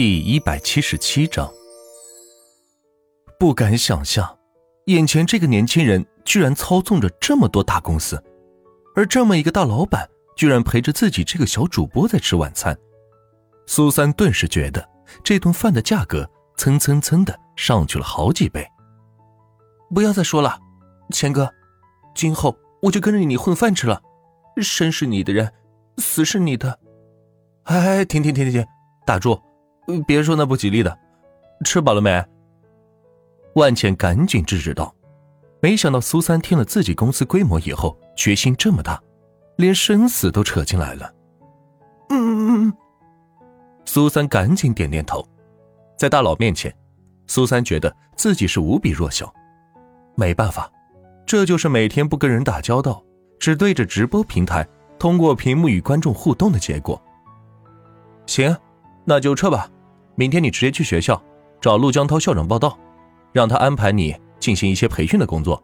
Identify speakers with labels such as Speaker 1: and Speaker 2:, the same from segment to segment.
Speaker 1: 第一百七十七章，不敢想象，眼前这个年轻人居然操纵着这么多大公司，而这么一个大老板居然陪着自己这个小主播在吃晚餐。苏三顿时觉得这顿饭的价格蹭蹭蹭的上去了好几倍。
Speaker 2: 不要再说了，钱哥，今后我就跟着你混饭吃了，生是你的人，死是你的。
Speaker 1: 哎，停停停停停，打住！别说那不吉利的，吃饱了没？万茜赶紧制止道。没想到苏三听了自己公司规模以后，决心这么大，连生死都扯进来了。
Speaker 2: 嗯嗯嗯。
Speaker 1: 苏三赶紧点点头。在大佬面前，苏三觉得自己是无比弱小。没办法，这就是每天不跟人打交道，只对着直播平台，通过屏幕与观众互动的结果。行，那就撤吧。明天你直接去学校找陆江涛校长报道，让他安排你进行一些培训的工作，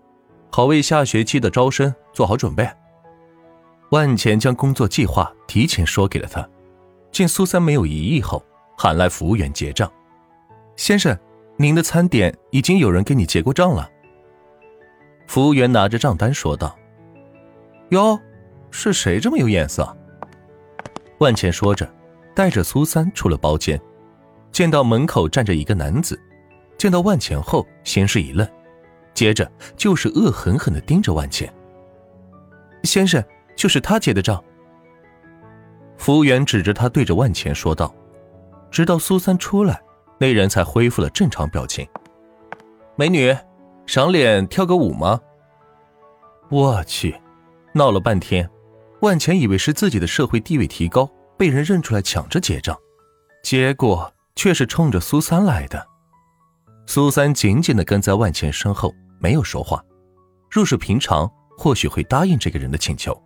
Speaker 1: 好为下学期的招生做好准备。万钱将工作计划提前说给了他，见苏三没有异议后，喊来服务员结账。先生，您的餐点已经有人给你结过账了。服务员拿着账单说道：“哟，是谁这么有眼色？”万钱说着，带着苏三出了包间。见到门口站着一个男子，见到万钱后，先是一愣，接着就是恶狠狠地盯着万钱。先生，就是他结的账。服务员指着他对着万钱说道，直到苏三出来，那人才恢复了正常表情。美女，赏脸跳个舞吗？我去，闹了半天，万钱以为是自己的社会地位提高，被人认出来抢着结账，结果。却是冲着苏三来的。苏三紧紧的跟在万钱身后，没有说话。若是平常，或许会答应这个人的请求，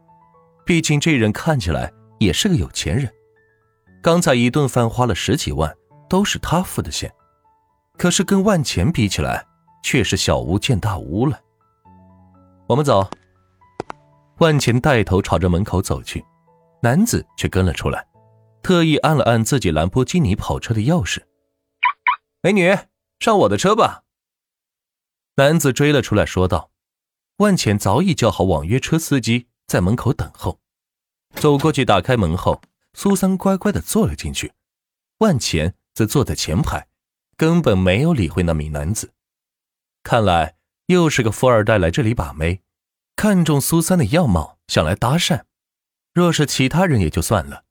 Speaker 1: 毕竟这人看起来也是个有钱人。刚才一顿饭花了十几万，都是他付的钱。可是跟万钱比起来，却是小巫见大巫了。我们走。万钱带头朝着门口走去，男子却跟了出来。特意按了按自己兰博基尼跑车的钥匙，美女，上我的车吧。男子追了出来，说道：“万钱早已叫好网约车司机在门口等候。”走过去打开门后，苏三乖乖的坐了进去，万钱则坐在前排，根本没有理会那名男子。看来又是个富二代来这里把妹，看中苏三的样貌，想来搭讪。若是其他人也就算了。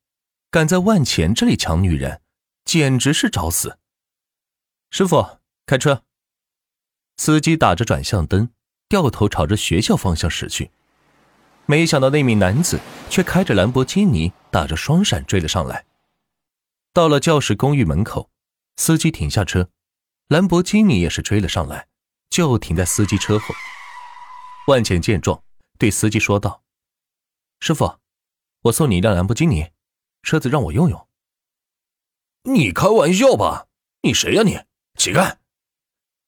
Speaker 1: 敢在万钱这里抢女人，简直是找死！师傅，开车。司机打着转向灯，掉头朝着学校方向驶去。没想到那名男子却开着兰博基尼，打着双闪追了上来。到了教室公寓门口，司机停下车，兰博基尼也是追了上来，就停在司机车后。万钱见状，对司机说道：“师傅，我送你一辆兰博基尼。”车子让我用用。
Speaker 3: 你开玩笑吧？你谁呀你？乞丐！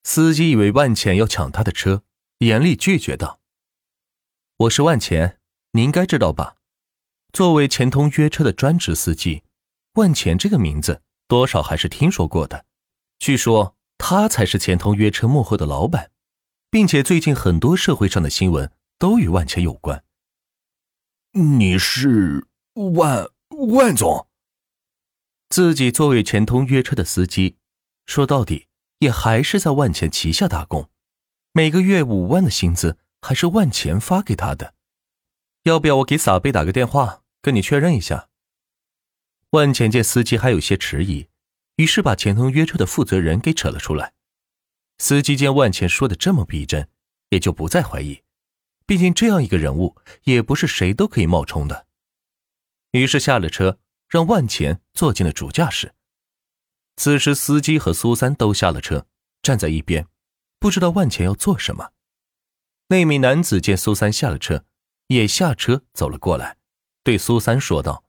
Speaker 1: 司机以为万钱要抢他的车，严厉拒绝道：“我是万钱，你应该知道吧？作为钱通约车的专职司机，万钱这个名字多少还是听说过的。据说他才是钱通约车幕后的老板，并且最近很多社会上的新闻都与万钱有关。
Speaker 3: 你是万？”万总，
Speaker 1: 自己作为钱通约车的司机，说到底也还是在万钱旗下打工，每个月五万的薪资还是万钱发给他的。要不要我给撒贝打个电话，跟你确认一下？万钱见司机还有些迟疑，于是把钱通约车的负责人给扯了出来。司机见万钱说的这么逼真，也就不再怀疑，毕竟这样一个人物也不是谁都可以冒充的。于是下了车，让万钱坐进了主驾驶。此时，司机和苏三都下了车，站在一边，不知道万钱要做什么。那名男子见苏三下了车，也下车走了过来，对苏三说道：“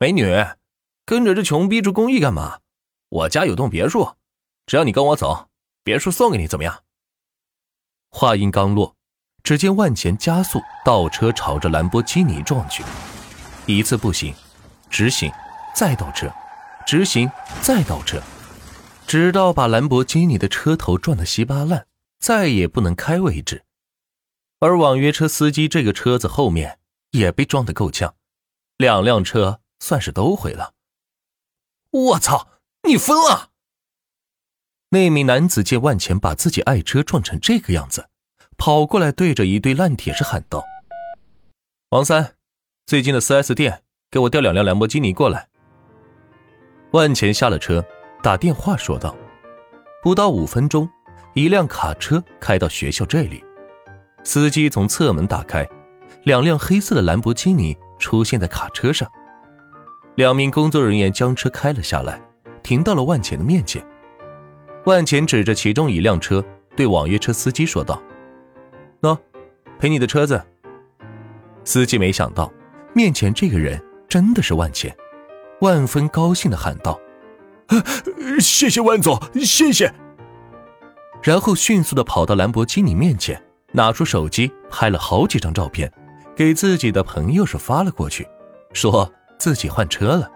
Speaker 3: 美女，跟着这穷逼住公寓干嘛？我家有栋别墅，只要你跟我走，别墅送给你，怎么样？”
Speaker 1: 话音刚落，只见万钱加速倒车，朝着兰博基尼撞去。一次不行，直行，再倒车，直行，再倒车，直到把兰博基尼的车头撞得稀巴烂，再也不能开为止。而网约车司机这个车子后面也被撞得够呛，两辆车算是都毁了。
Speaker 2: 我操！你疯了！
Speaker 1: 那名男子见万钱把自己爱车撞成这个样子，跑过来对着一堆烂铁士喊道：“王三，最近的 4S 店给我调两辆兰博基尼过来。”万钱下了车，打电话说道：“不到五分钟，一辆卡车开到学校这里，司机从侧门打开，两辆黑色的兰博基尼出现在卡车上。两名工作人员将车开了下来，停到了万钱的面前。万钱指着其中一辆车，对网约车司机说道：‘喏，赔你的车子。’司机没想到，面前这个人真的是万钱。”万分高兴的喊道：“
Speaker 2: 谢谢万总，谢谢！”
Speaker 1: 然后迅速的跑到兰博基尼面前，拿出手机拍了好几张照片，给自己的朋友是发了过去，说自己换车了。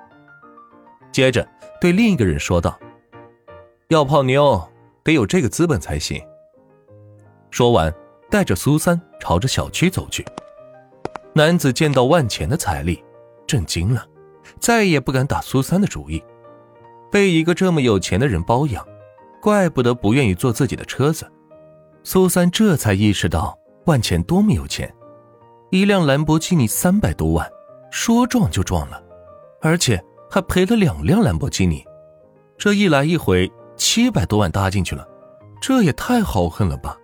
Speaker 1: 接着对另一个人说道：“要泡妞，得有这个资本才行。”说完，带着苏三朝着小区走去。男子见到万钱的财力，震惊了。再也不敢打苏三的主意，被一个这么有钱的人包养，怪不得不愿意坐自己的车子。苏三这才意识到万钱多么有钱，一辆兰博基尼三百多万，说撞就撞了，而且还赔了两辆兰博基尼，这一来一回七百多万搭进去了，这也太豪横了吧！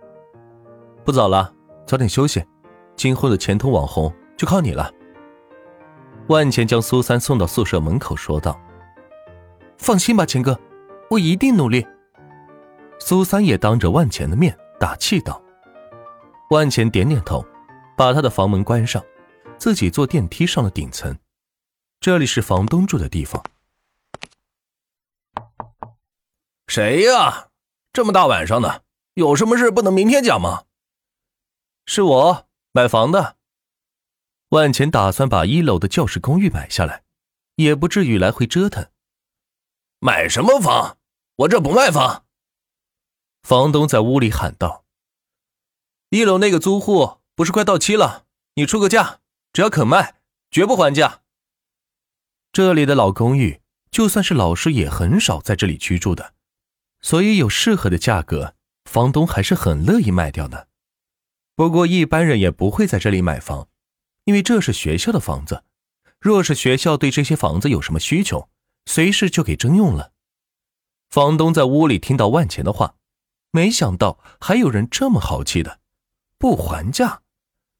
Speaker 1: 不早了，早点休息，今后的前途网红就靠你了。万钱将苏三送到宿舍门口，说道：“
Speaker 2: 放心吧，钱哥，我一定努力。”
Speaker 1: 苏三也当着万钱的面打气道。万钱点点头，把他的房门关上，自己坐电梯上了顶层。这里是房东住的地方。
Speaker 3: 谁呀？这么大晚上的，有什么事不能明天讲吗？
Speaker 1: 是我买房的。万钱打算把一楼的教师公寓买下来，也不至于来回折腾。
Speaker 3: 买什么房？我这不卖房。
Speaker 1: 房东在屋里喊道：“一楼那个租户不是快到期了？你出个价，只要肯卖，绝不还价。”这里的老公寓，就算是老师也很少在这里居住的，所以有适合的价格，房东还是很乐意卖掉的。不过一般人也不会在这里买房。因为这是学校的房子，若是学校对这些房子有什么需求，随时就给征用了。房东在屋里听到万钱的话，没想到还有人这么豪气的，不还价，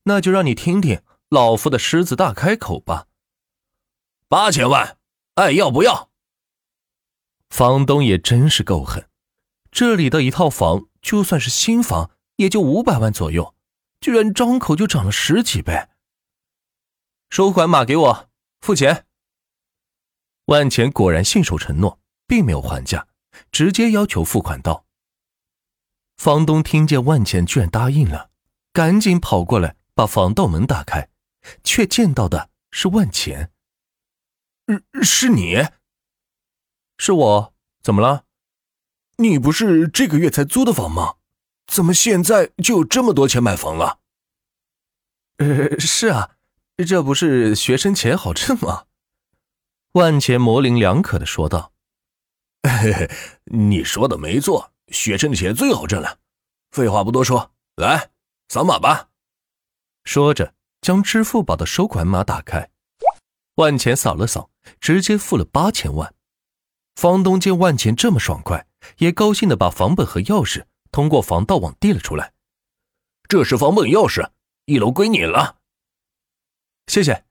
Speaker 1: 那就让你听听老夫的狮子大开口吧。
Speaker 3: 八千万，爱要不要？
Speaker 1: 房东也真是够狠，这里的一套房就算是新房，也就五百万左右，居然张口就涨了十几倍。收款码给我，付钱。万钱果然信守承诺，并没有还价，直接要求付款到。房东听见万钱居然答应了，赶紧跑过来把防盗门打开，却见到的是万钱。
Speaker 2: 是你？
Speaker 1: 是我？怎么了？
Speaker 2: 你不是这个月才租的房吗？怎么现在就有这么多钱买房了？
Speaker 1: 呃，是啊。这不是学生钱好挣吗？万钱模棱两可的说道：“
Speaker 3: 嘿嘿，你说的没错，学生的钱最好挣了。废话不多说，来扫码吧。”
Speaker 1: 说着，将支付宝的收款码打开。万钱扫了扫，直接付了八千万。房东见万钱这么爽快，也高兴的把房本和钥匙通过防盗网递了出来。
Speaker 3: 这是房本钥匙，一楼归你了。
Speaker 1: 谢谢，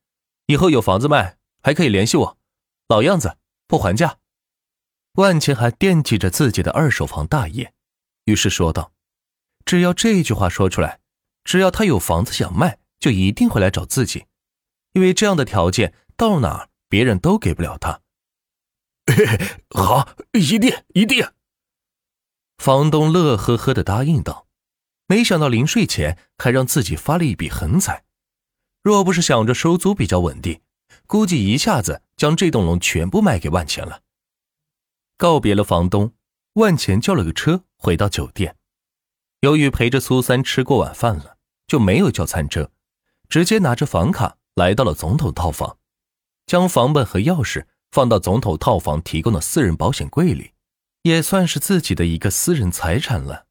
Speaker 1: 以后有房子卖还可以联系我。老样子，不还价。万钱还惦记着自己的二手房大业，于是说道：“只要这句话说出来，只要他有房子想卖，就一定会来找自己，因为这样的条件到哪别人都给不了他。”
Speaker 3: 好，一定一定。
Speaker 1: 房东乐呵呵的答应道，没想到临睡前还让自己发了一笔横财。若不是想着收租比较稳定，估计一下子将这栋楼全部卖给万钱了，告别了房东，万钱叫了个车回到酒店。由于陪着苏三吃过晚饭了，就没有叫餐车，直接拿着房卡来到了总统套房，将房本和钥匙放到总统套房提供的私人保险柜里，也算是自己的一个私人财产了。